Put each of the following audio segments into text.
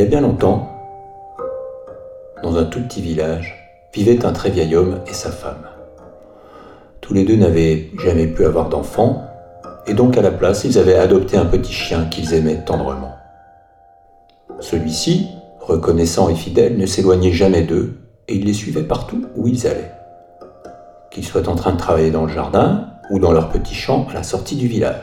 y a bien longtemps, dans un tout petit village, vivait un très vieil homme et sa femme. Tous les deux n'avaient jamais pu avoir d'enfants, et donc à la place, ils avaient adopté un petit chien qu'ils aimaient tendrement. Celui-ci, reconnaissant et fidèle, ne s'éloignait jamais d'eux, et il les suivait partout où ils allaient. Qu'ils soient en train de travailler dans le jardin ou dans leur petit champ à la sortie du village.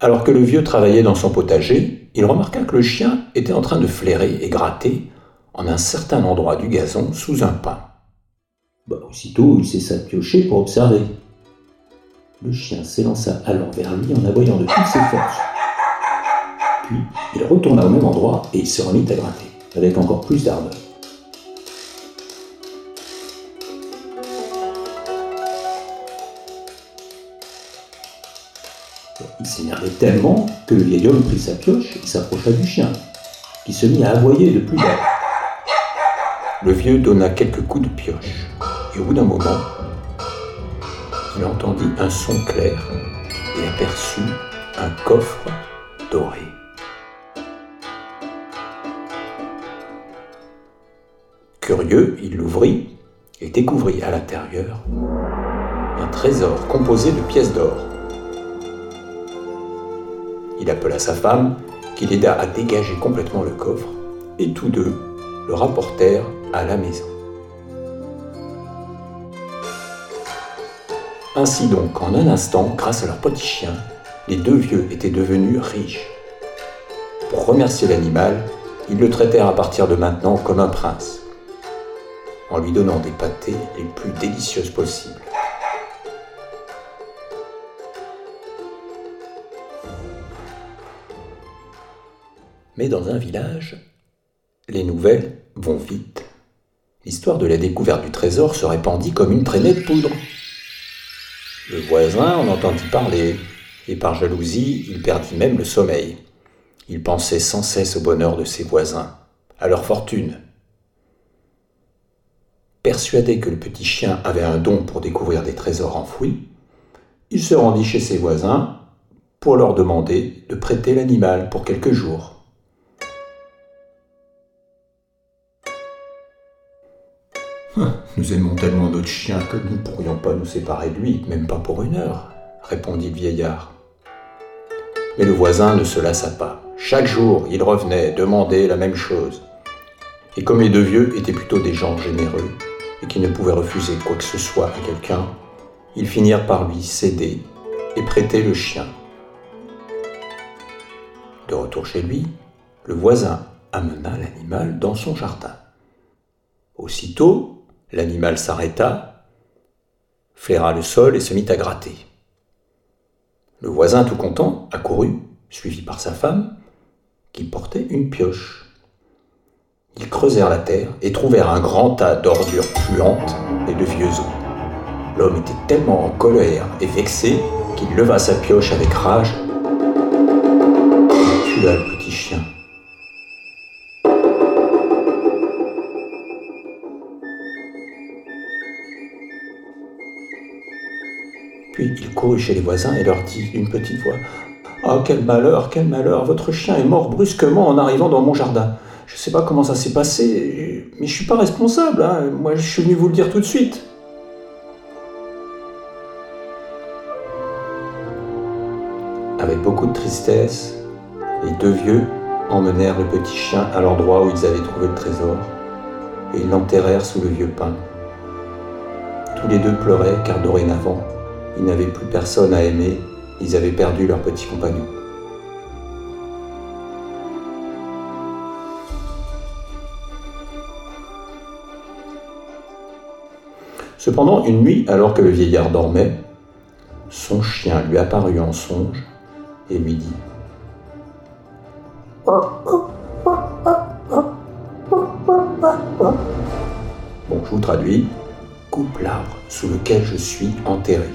Alors que le vieux travaillait dans son potager, il remarqua que le chien était en train de flairer et gratter en un certain endroit du gazon sous un pin. Bah, aussitôt, il s'est piocher pour observer. Le chien s'élança alors vers lui en aboyant de toutes ses forces. Puis, il retourna au même endroit et se remit à gratter, avec encore plus d'ardeur. Il s'énervait tellement que le vieil homme prit sa pioche et s'approcha du chien, qui se mit à aboyer de plus belle. Le vieux donna quelques coups de pioche, et au bout d'un moment, il entendit un son clair et aperçut un coffre doré. Curieux, il l'ouvrit et découvrit à l'intérieur un trésor composé de pièces d'or. Il appela sa femme, qui l'aida à dégager complètement le coffre, et tous deux le rapportèrent à la maison. Ainsi donc, en un instant, grâce à leur petit chien, les deux vieux étaient devenus riches. Pour remercier l'animal, ils le traitèrent à partir de maintenant comme un prince, en lui donnant des pâtés les plus délicieuses possibles. Mais dans un village, les nouvelles vont vite. L'histoire de la découverte du trésor se répandit comme une traînée de poudre. Le voisin en entendit parler, et par jalousie, il perdit même le sommeil. Il pensait sans cesse au bonheur de ses voisins, à leur fortune. Persuadé que le petit chien avait un don pour découvrir des trésors enfouis, il se rendit chez ses voisins pour leur demander de prêter l'animal pour quelques jours. Nous aimons tellement notre chien que nous ne pourrions pas nous séparer de lui, même pas pour une heure, répondit le vieillard. Mais le voisin ne se lassa pas. Chaque jour, il revenait demander la même chose. Et comme les deux vieux étaient plutôt des gens généreux et qui ne pouvaient refuser quoi que ce soit à quelqu'un, ils finirent par lui céder et prêter le chien. De retour chez lui, le voisin amena l'animal dans son jardin. Aussitôt, L'animal s'arrêta, flaira le sol et se mit à gratter. Le voisin, tout content, accourut, suivi par sa femme, qui portait une pioche. Ils creusèrent la terre et trouvèrent un grand tas d'ordures puantes et de vieux os. L'homme était tellement en colère et vexé qu'il leva sa pioche avec rage et tua le Puis il courut chez les voisins et leur dit d'une petite voix Ah, quel malheur, quel malheur Votre chien est mort brusquement en arrivant dans mon jardin. Je ne sais pas comment ça s'est passé, mais je ne suis pas responsable. Hein. Moi, je suis venu vous le dire tout de suite. Avec beaucoup de tristesse, les deux vieux emmenèrent le petit chien à l'endroit où ils avaient trouvé le trésor et ils l'enterrèrent sous le vieux pin. Tous les deux pleuraient car dorénavant, ils n'avaient plus personne à aimer, ils avaient perdu leur petit compagnon. Cependant, une nuit, alors que le vieillard dormait, son chien lui apparut en songe et lui dit Bon, je vous traduis. Coupe l'arbre sous lequel je suis enterré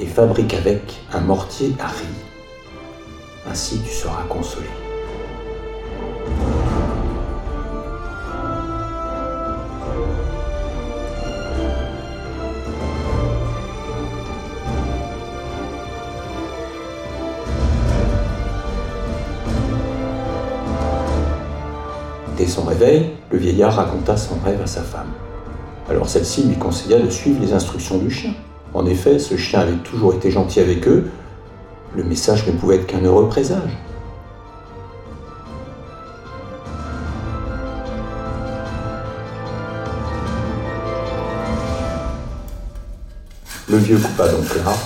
et fabrique avec un mortier à riz. Ainsi tu seras consolé. Dès son réveil, le vieillard raconta son rêve à sa femme. Alors celle-ci lui conseilla de suivre les instructions du chien en effet, ce chien avait toujours été gentil avec eux. Le message ne pouvait être qu'un heureux présage. Le vieux coupa donc l'arbre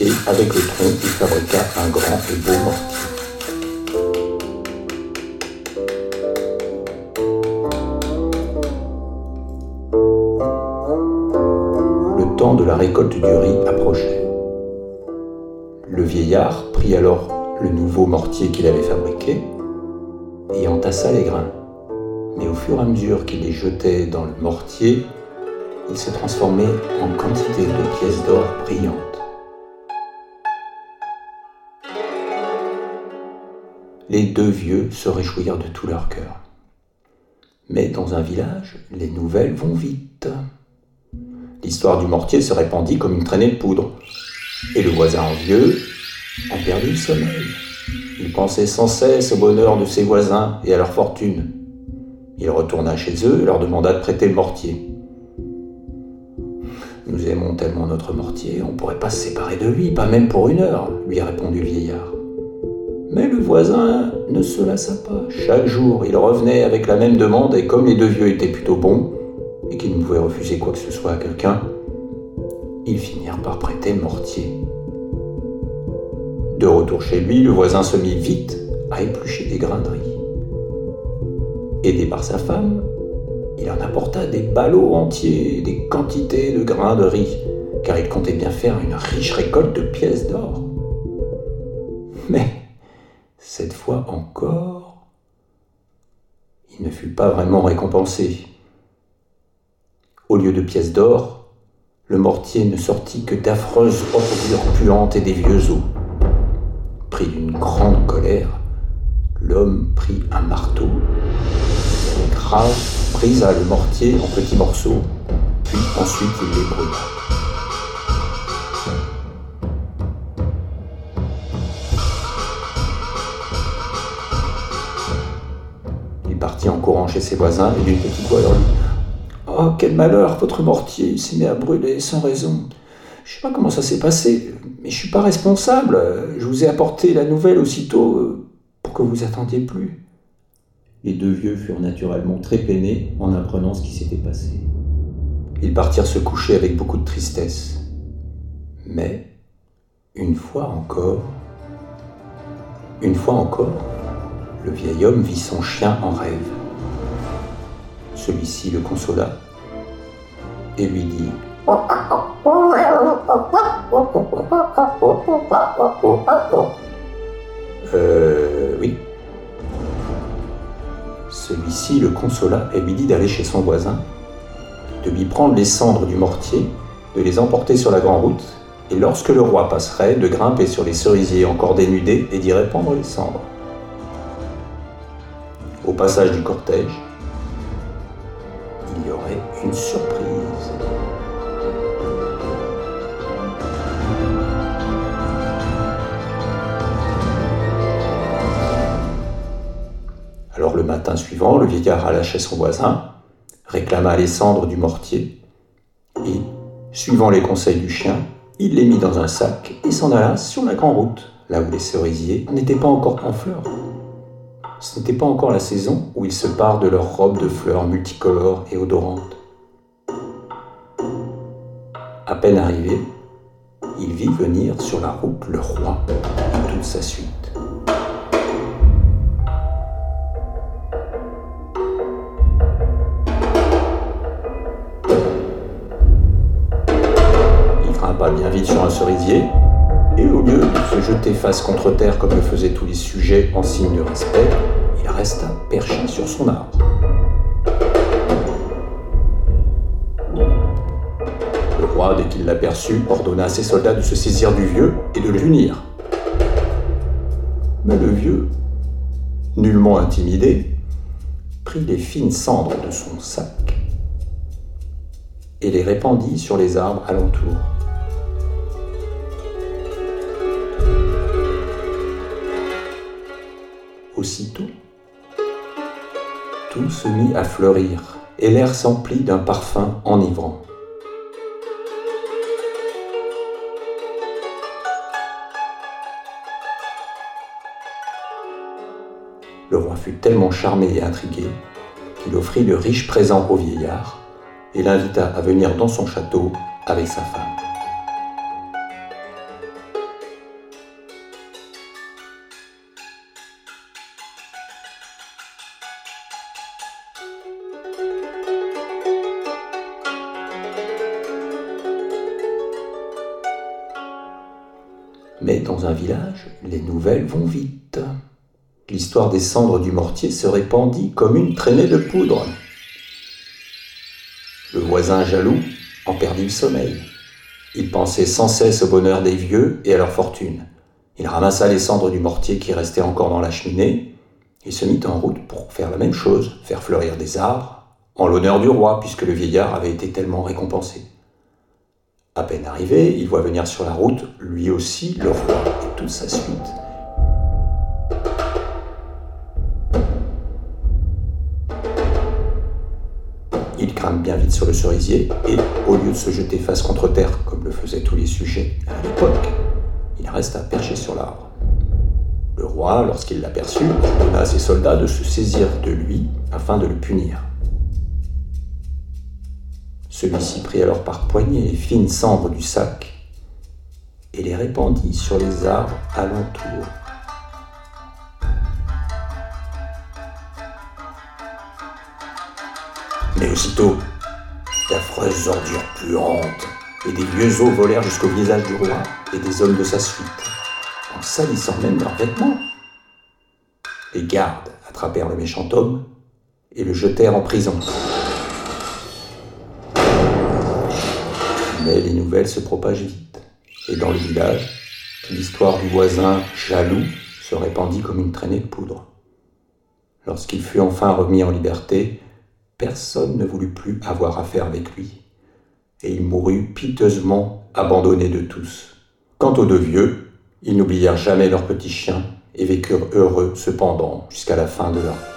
et avec le tronc, il fabriqua un grand et beau mortier. La récolte du riz approchait. Le vieillard prit alors le nouveau mortier qu'il avait fabriqué et entassa les grains. Mais au fur et à mesure qu'il les jetait dans le mortier, il se transformait en quantité de pièces d'or brillantes. Les deux vieux se réjouirent de tout leur cœur. Mais dans un village, les nouvelles vont vite. L'histoire du mortier se répandit comme une traînée de poudre. Et le voisin envieux en perdit le sommeil. Il pensait sans cesse au bonheur de ses voisins et à leur fortune. Il retourna chez eux et leur demanda de prêter le mortier. Nous aimons tellement notre mortier, on ne pourrait pas se séparer de lui, pas même pour une heure, lui a répondu le vieillard. Mais le voisin ne se lassa pas. Chaque jour, il revenait avec la même demande, et comme les deux vieux étaient plutôt bons, et qu'ils ne pouvaient refuser quoi que ce soit à quelqu'un, ils finirent par prêter mortier. De retour chez lui, le voisin se mit vite à éplucher des grains de riz. Aidé par sa femme, il en apporta des ballots entiers, des quantités de grains de riz, car il comptait bien faire une riche récolte de pièces d'or. Mais, cette fois encore, il ne fut pas vraiment récompensé. Au lieu de pièces d'or, le mortier ne sortit que d'affreuses ordures puantes et des vieux os. Pris d'une grande colère, l'homme prit un marteau, et grave brisa le mortier en petits morceaux, puis ensuite il les brûla. Il partit en courant chez ses voisins et d'une petite voix Oh, quel malheur, votre mortier s'est mis à brûler sans raison. Je sais pas comment ça s'est passé, mais je suis pas responsable. Je vous ai apporté la nouvelle aussitôt euh, pour que vous attendiez plus. Les deux vieux furent naturellement très peinés en apprenant ce qui s'était passé. Ils partirent se coucher avec beaucoup de tristesse. Mais, une fois encore, une fois encore, le vieil homme vit son chien en rêve. Celui-ci le consola et lui dit Euh, oui, celui-ci le consola et lui dit d'aller chez son voisin, de lui prendre les cendres du mortier, de les emporter sur la grande route, et lorsque le roi passerait, de grimper sur les cerisiers encore dénudés et d'y répandre les cendres. Au passage du cortège, il y aurait une surprise. Le matin suivant, le vieillard alla chez son voisin, réclama les cendres du mortier, et, suivant les conseils du chien, il les mit dans un sac et s'en alla sur la grande route, là où les cerisiers n'étaient pas encore en fleurs. Ce n'était pas encore la saison où ils se parent de leurs robes de fleurs multicolores et odorantes. À peine arrivé, il vit venir sur la route le roi et toute sa suite. Sur un cerisier, et au lieu de se jeter face contre terre comme le faisaient tous les sujets en signe de respect, il resta perché sur son arbre. Le roi, dès qu'il l'aperçut, ordonna à ses soldats de se saisir du vieux et de le punir. Mais le vieux, nullement intimidé, prit les fines cendres de son sac et les répandit sur les arbres alentour. Aussitôt, Tout se mit à fleurir, et l'air s'emplit d'un parfum enivrant. Le roi fut tellement charmé et intrigué qu'il offrit de riches présents au vieillard et l'invita à venir dans son château avec sa femme. Dans un village, les nouvelles vont vite. L'histoire des cendres du mortier se répandit comme une traînée de poudre. Le voisin jaloux en perdit le sommeil. Il pensait sans cesse au bonheur des vieux et à leur fortune. Il ramassa les cendres du mortier qui restaient encore dans la cheminée et se mit en route pour faire la même chose, faire fleurir des arbres, en l'honneur du roi, puisque le vieillard avait été tellement récompensé. À peine arrivé, il voit venir sur la route, lui aussi, le roi et toute sa suite. Il grimpe bien vite sur le cerisier et, au lieu de se jeter face contre terre comme le faisaient tous les sujets à l'époque, il reste à percher sur l'arbre. Le roi, lorsqu'il l'aperçut, ordonna à ses soldats de se saisir de lui afin de le punir. Celui-ci prit alors par poignées les fines cendres du sac et les répandit sur les arbres alentour. Mais aussitôt, d'affreuses ordures puantes et des vieux os volèrent jusqu'au visage du roi et des hommes de sa suite, en salissant même leurs vêtements. Les gardes attrapèrent le méchant homme et le jetèrent en prison. Mais les nouvelles se propagent vite, et dans le village, l'histoire du voisin jaloux se répandit comme une traînée de poudre. Lorsqu'il fut enfin remis en liberté, personne ne voulut plus avoir affaire avec lui, et il mourut piteusement abandonné de tous. Quant aux deux vieux, ils n'oublièrent jamais leur petit chien et vécurent heureux cependant jusqu'à la fin de leur vie.